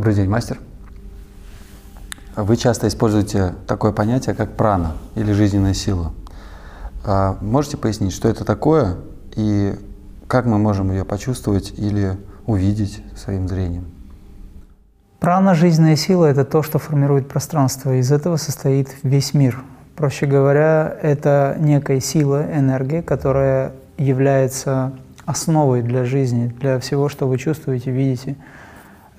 Добрый день, мастер. Вы часто используете такое понятие, как прана или жизненная сила. А можете пояснить, что это такое и как мы можем ее почувствовать или увидеть своим зрением? Прана, жизненная сила – это то, что формирует пространство. Из этого состоит весь мир. Проще говоря, это некая сила, энергия, которая является основой для жизни, для всего, что вы чувствуете, видите.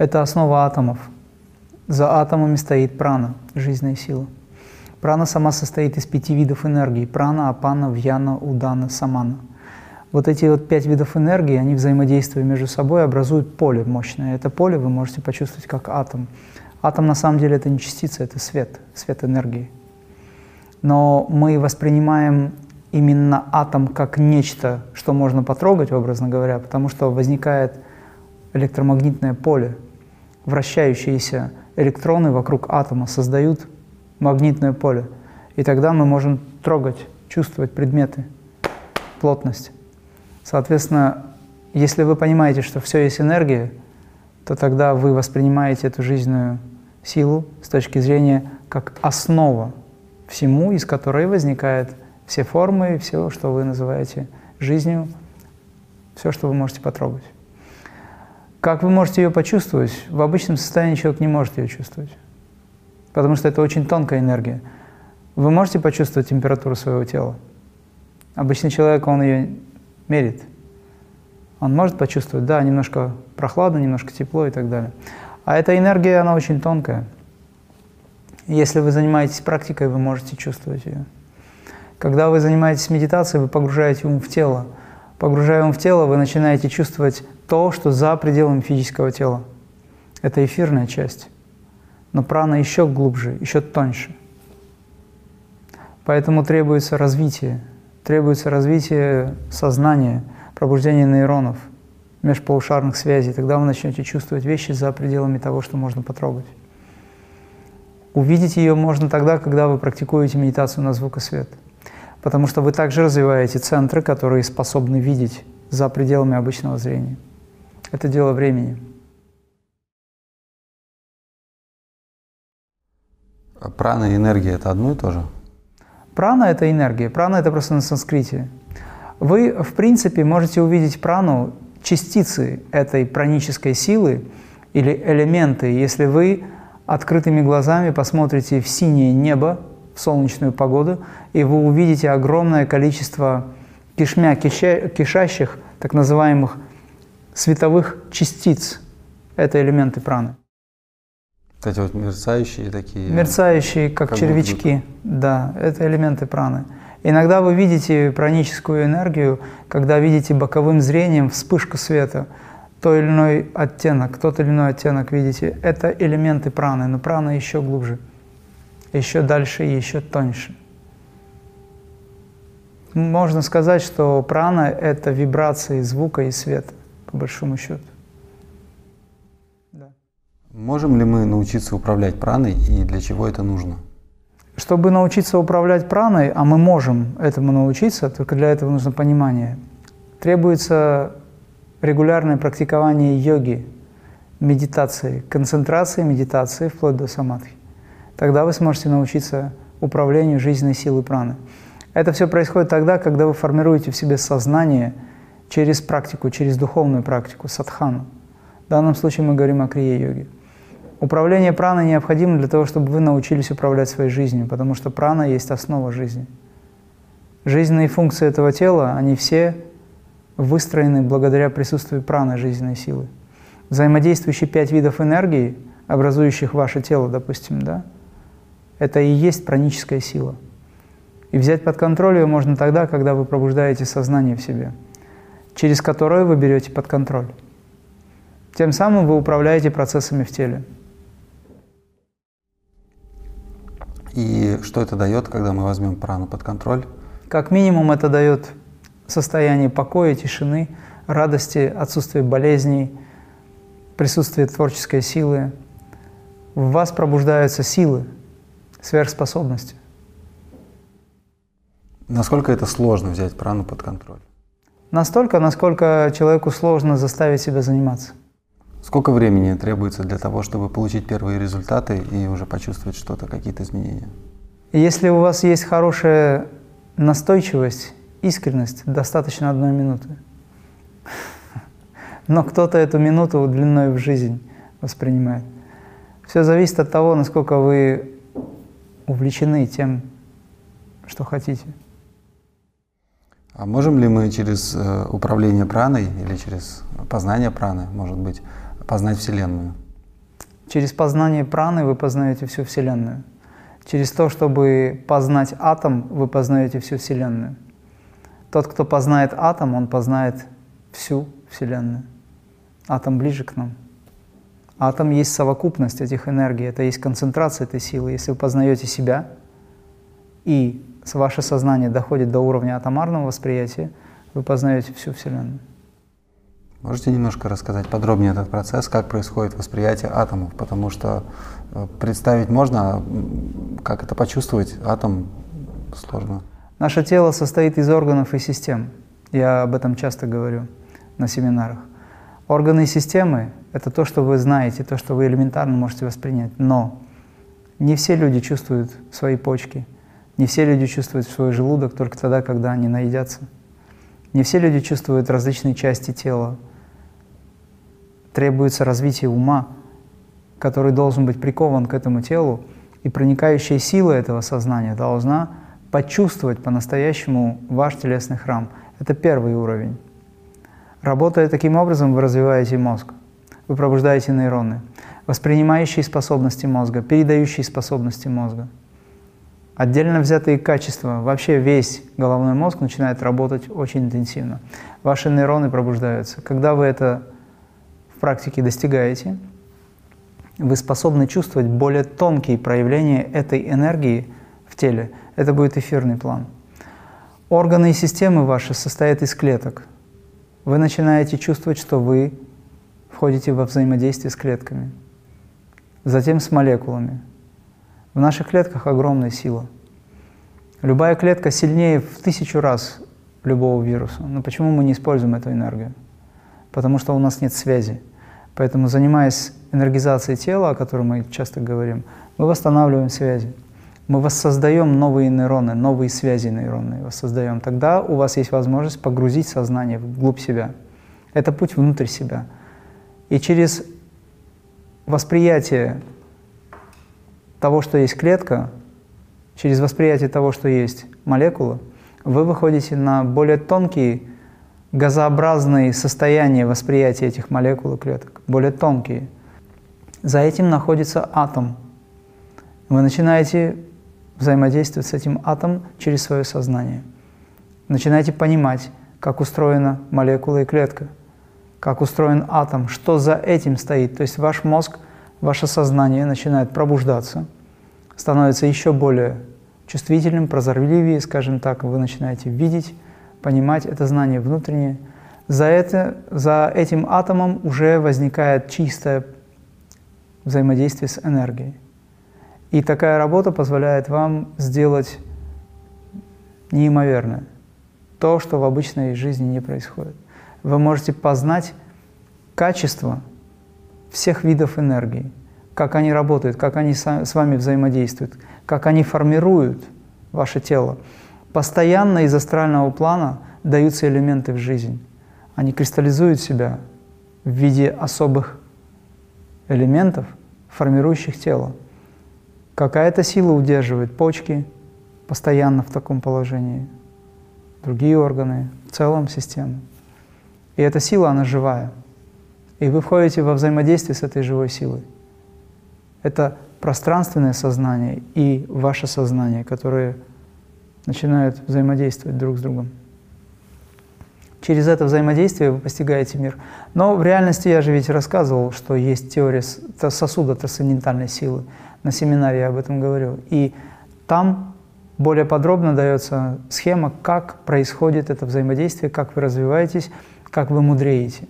Это основа атомов. За атомами стоит прана, жизненная сила. Прана сама состоит из пяти видов энергии – прана, апана, вьяна, удана, самана – вот эти вот пять видов энергии, они взаимодействуя между собой, образуют поле мощное. Это поле вы можете почувствовать как атом. Атом на самом деле это не частица, это свет, свет энергии. Но мы воспринимаем именно атом как нечто, что можно потрогать, образно говоря, потому что возникает электромагнитное поле. Вращающиеся электроны вокруг атома создают магнитное поле. И тогда мы можем трогать, чувствовать предметы, плотность. Соответственно, если вы понимаете, что все есть энергия, то тогда вы воспринимаете эту жизненную силу с точки зрения как основа всему, из которой возникают все формы, все, что вы называете жизнью, все, что вы можете потрогать. Как вы можете ее почувствовать? В обычном состоянии человек не может ее чувствовать, потому что это очень тонкая энергия. Вы можете почувствовать температуру своего тела? Обычный человек, он ее мерит. Он может почувствовать, да, немножко прохладно, немножко тепло и так далее. А эта энергия, она очень тонкая. Если вы занимаетесь практикой, вы можете чувствовать ее. Когда вы занимаетесь медитацией, вы погружаете ум в тело. Погружая ум в тело, вы начинаете чувствовать то, что за пределами физического тела. Это эфирная часть. Но прана еще глубже, еще тоньше. Поэтому требуется развитие, требуется развитие сознания, пробуждение нейронов, межполушарных связей. Тогда вы начнете чувствовать вещи за пределами того, что можно потрогать. Увидеть ее можно тогда, когда вы практикуете медитацию на звук и свет. Потому что вы также развиваете центры, которые способны видеть за пределами обычного зрения. Это дело времени. А прана и энергия – это одно и то же? Прана – это энергия. Прана – это просто на санскрите. Вы, в принципе, можете увидеть прану, частицы этой пранической силы или элементы, если вы открытыми глазами посмотрите в синее небо в солнечную погоду, и вы увидите огромное количество кишмя, киша, кишащих, так называемых световых частиц. Это элементы праны. Кстати, вот мерцающие такие. Мерцающие, как, как червячки. Да, это элементы праны. Иногда вы видите праническую энергию, когда видите боковым зрением вспышку света, то или иной оттенок, тот или иной оттенок видите. Это элементы праны, но прана еще глубже, еще дальше и еще тоньше. Можно сказать, что прана – это вибрации звука и света, по большому счету. Можем ли мы научиться управлять праной и для чего это нужно? Чтобы научиться управлять праной, а мы можем этому научиться, только для этого нужно понимание, требуется регулярное практикование йоги, медитации, концентрации медитации вплоть до самадхи. Тогда вы сможете научиться управлению жизненной силы праны. Это все происходит тогда, когда вы формируете в себе сознание через практику, через духовную практику, садхану. В данном случае мы говорим о крие-йоге. Управление праной необходимо для того, чтобы вы научились управлять своей жизнью, потому что прана есть основа жизни. Жизненные функции этого тела, они все выстроены благодаря присутствию праны жизненной силы. Взаимодействующие пять видов энергии, образующих ваше тело, допустим, да, это и есть праническая сила. И взять под контроль ее можно тогда, когда вы пробуждаете сознание в себе, через которое вы берете под контроль. Тем самым вы управляете процессами в теле. И что это дает, когда мы возьмем прану под контроль? Как минимум это дает состояние покоя, тишины, радости, отсутствие болезней, присутствие творческой силы. В вас пробуждаются силы, сверхспособности. Насколько это сложно взять прану под контроль? Настолько, насколько человеку сложно заставить себя заниматься. Сколько времени требуется для того, чтобы получить первые результаты и уже почувствовать что-то, какие-то изменения? Если у вас есть хорошая настойчивость, искренность, достаточно одной минуты. Но кто-то эту минуту длиной в жизнь воспринимает. Все зависит от того, насколько вы увлечены тем, что хотите. А можем ли мы через э, управление праной или через познание праны, может быть, познать Вселенную? Через познание праны вы познаете всю Вселенную. Через то, чтобы познать атом, вы познаете всю Вселенную. Тот, кто познает атом, он познает всю Вселенную. Атом ближе к нам. Атом есть совокупность этих энергий, это есть концентрация этой силы. Если вы познаете себя, и ваше сознание доходит до уровня атомарного восприятия, вы познаете всю Вселенную. Можете немножко рассказать подробнее этот процесс, как происходит восприятие атомов? Потому что э, представить можно, а как это почувствовать, атом сложно. Наше тело состоит из органов и систем. Я об этом часто говорю на семинарах. Органы и системы — это то, что вы знаете, то, что вы элементарно можете воспринять. Но не все люди чувствуют свои почки, не все люди чувствуют свой желудок только тогда, когда они наедятся. Не все люди чувствуют различные части тела, требуется развитие ума, который должен быть прикован к этому телу, и проникающая сила этого сознания должна почувствовать по-настоящему ваш телесный храм. Это первый уровень. Работая таким образом, вы развиваете мозг, вы пробуждаете нейроны, воспринимающие способности мозга, передающие способности мозга. Отдельно взятые качества, вообще весь головной мозг начинает работать очень интенсивно. Ваши нейроны пробуждаются. Когда вы это практике достигаете, вы способны чувствовать более тонкие проявления этой энергии в теле. Это будет эфирный план. Органы и системы ваши состоят из клеток. Вы начинаете чувствовать, что вы входите во взаимодействие с клетками, затем с молекулами. В наших клетках огромная сила. Любая клетка сильнее в тысячу раз любого вируса. Но почему мы не используем эту энергию? Потому что у нас нет связи. Поэтому, занимаясь энергизацией тела, о которой мы часто говорим, мы восстанавливаем связи. Мы воссоздаем новые нейроны, новые связи нейронные воссоздаем. Тогда у вас есть возможность погрузить сознание вглубь себя. Это путь внутрь себя. И через восприятие того, что есть клетка, через восприятие того, что есть молекула, вы выходите на более тонкие газообразные состояния восприятия этих молекул и клеток, более тонкие. За этим находится атом. Вы начинаете взаимодействовать с этим атомом через свое сознание. Начинаете понимать, как устроена молекула и клетка, как устроен атом, что за этим стоит. То есть ваш мозг, ваше сознание начинает пробуждаться, становится еще более чувствительным, прозорливее, скажем так, вы начинаете видеть, понимать это знание внутреннее. За, это, за этим атомом уже возникает чистое взаимодействие с энергией. И такая работа позволяет вам сделать неимоверное, то, что в обычной жизни не происходит. Вы можете познать качество всех видов энергии, как они работают, как они с вами взаимодействуют, как они формируют ваше тело. Постоянно из астрального плана даются элементы в жизнь. Они кристаллизуют себя в виде особых элементов, формирующих тело. Какая-то сила удерживает почки постоянно в таком положении, другие органы, в целом систему. И эта сила, она живая. И вы входите во взаимодействие с этой живой силой. Это пространственное сознание и ваше сознание, которые начинают взаимодействовать друг с другом. Через это взаимодействие вы постигаете мир. Но в реальности я же ведь рассказывал, что есть теория сосуда трансцендентальной силы. На семинаре я об этом говорил. И там более подробно дается схема, как происходит это взаимодействие, как вы развиваетесь, как вы мудреете.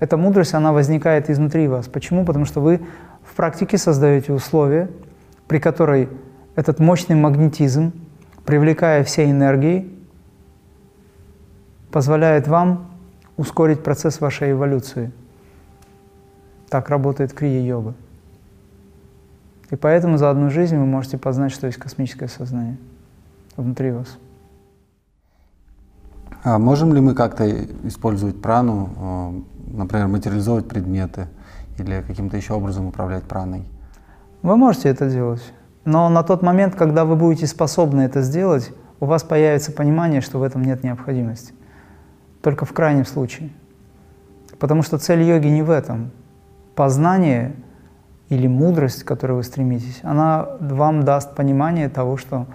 Эта мудрость, она возникает изнутри вас. Почему? Потому что вы в практике создаете условия, при которой этот мощный магнетизм привлекая все энергии, позволяет вам ускорить процесс вашей эволюции. Так работает крия-йога. И поэтому за одну жизнь вы можете познать, что есть космическое сознание внутри вас. А можем ли мы как-то использовать прану, э, например, материализовать предметы или каким-то еще образом управлять праной? Вы можете это делать. Но на тот момент, когда вы будете способны это сделать, у вас появится понимание, что в этом нет необходимости. Только в крайнем случае. Потому что цель йоги не в этом. Познание или мудрость, к которой вы стремитесь, она вам даст понимание того, что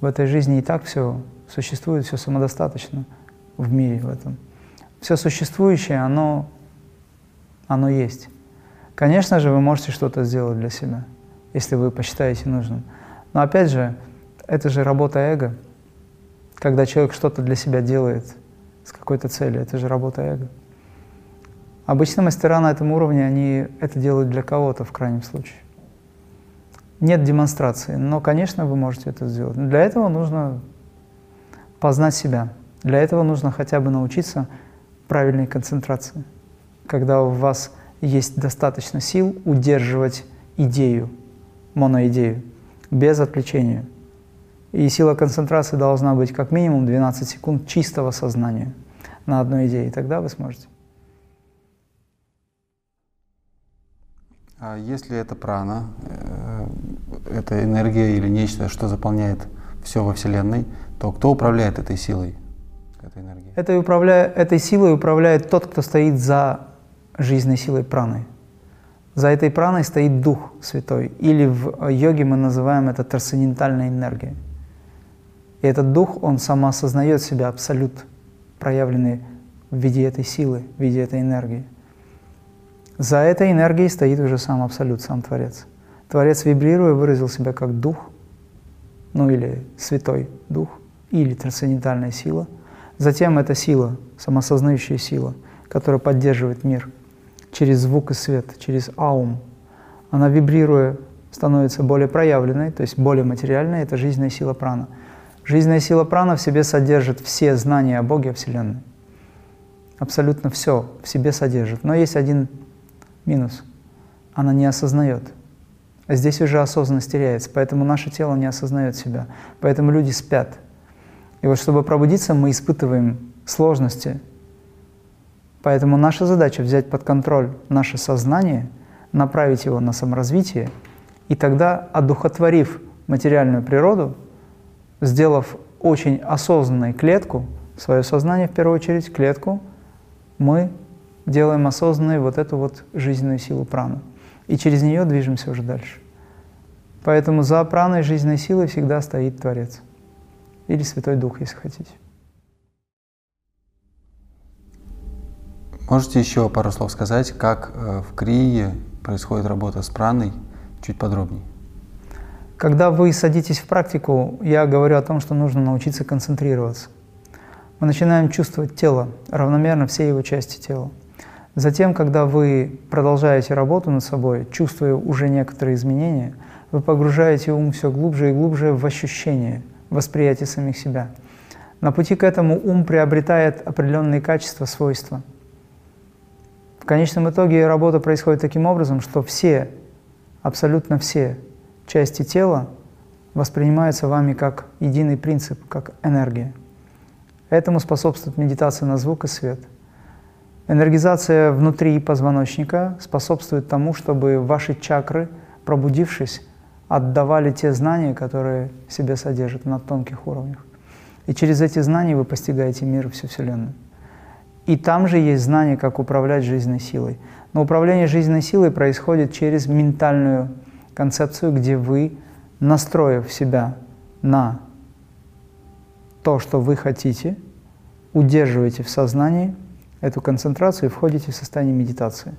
в этой жизни и так все существует, все самодостаточно в мире в этом. Все существующее, оно, оно есть. Конечно же, вы можете что-то сделать для себя, если вы посчитаете нужным. Но опять же, это же работа эго. Когда человек что-то для себя делает с какой-то целью, это же работа эго. Обычно мастера на этом уровне, они это делают для кого-то в крайнем случае. Нет демонстрации, но, конечно, вы можете это сделать. Но для этого нужно познать себя. Для этого нужно хотя бы научиться правильной концентрации. Когда у вас есть достаточно сил удерживать идею, моноидею, без отвлечения. И сила концентрации должна быть как минимум 12 секунд чистого сознания на одной идее, тогда вы сможете. А если это прана, э, это энергия или нечто, что заполняет все во Вселенной, то кто управляет этой силой, этой энергией? Этой, управля... этой силой управляет тот, кто стоит за жизненной силой праны. За этой праной стоит Дух Святой, или в йоге мы называем это трансцендентальной энергией. И этот дух, он самоосознает себя абсолют, проявленный в виде этой силы, в виде этой энергии. За этой энергией стоит уже сам абсолют, сам Творец. Творец, вибрируя, выразил себя как дух, ну или святой дух, или трансцендентальная сила. Затем эта сила, самосознающая сила, которая поддерживает мир через звук и свет, через аум, она вибрируя становится более проявленной, то есть более материальной, это жизненная сила прана – Жизненная сила прана в себе содержит все знания о Боге, о Вселенной. Абсолютно все в себе содержит. Но есть один минус. Она не осознает. А здесь уже осознанность теряется, поэтому наше тело не осознает себя. Поэтому люди спят. И вот чтобы пробудиться, мы испытываем сложности. Поэтому наша задача взять под контроль наше сознание, направить его на саморазвитие, и тогда, одухотворив материальную природу, сделав очень осознанной клетку, свое сознание в первую очередь, клетку, мы делаем осознанной вот эту вот жизненную силу праны. И через нее движемся уже дальше. Поэтому за праной жизненной силой всегда стоит Творец. Или Святой Дух, если хотите. Можете еще пару слов сказать, как э, в Крие происходит работа с праной, чуть подробнее? Когда вы садитесь в практику, я говорю о том, что нужно научиться концентрироваться. Мы начинаем чувствовать тело, равномерно все его части тела. Затем, когда вы продолжаете работу над собой, чувствуя уже некоторые изменения, вы погружаете ум все глубже и глубже в ощущение, восприятие самих себя. На пути к этому ум приобретает определенные качества, свойства. В конечном итоге работа происходит таким образом, что все, абсолютно все части тела воспринимаются вами как единый принцип, как энергия. Этому способствует медитация на звук и свет. Энергизация внутри позвоночника способствует тому, чтобы ваши чакры, пробудившись, отдавали те знания, которые в себе содержат на тонких уровнях. И через эти знания вы постигаете мир и всю Вселенную. И там же есть знание, как управлять жизненной силой. Но управление жизненной силой происходит через ментальную концепцию, где вы, настроив себя на то, что вы хотите, удерживаете в сознании эту концентрацию и входите в состояние медитации.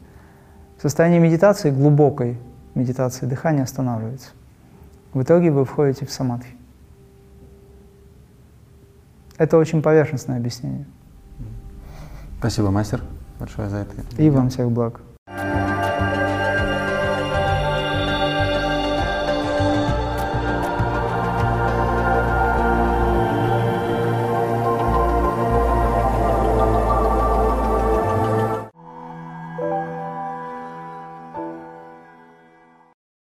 В состоянии медитации, глубокой медитации, дыхание останавливается. В итоге вы входите в самадхи. Это очень поверхностное объяснение. Спасибо, мастер, большое за это. И вам всех благ.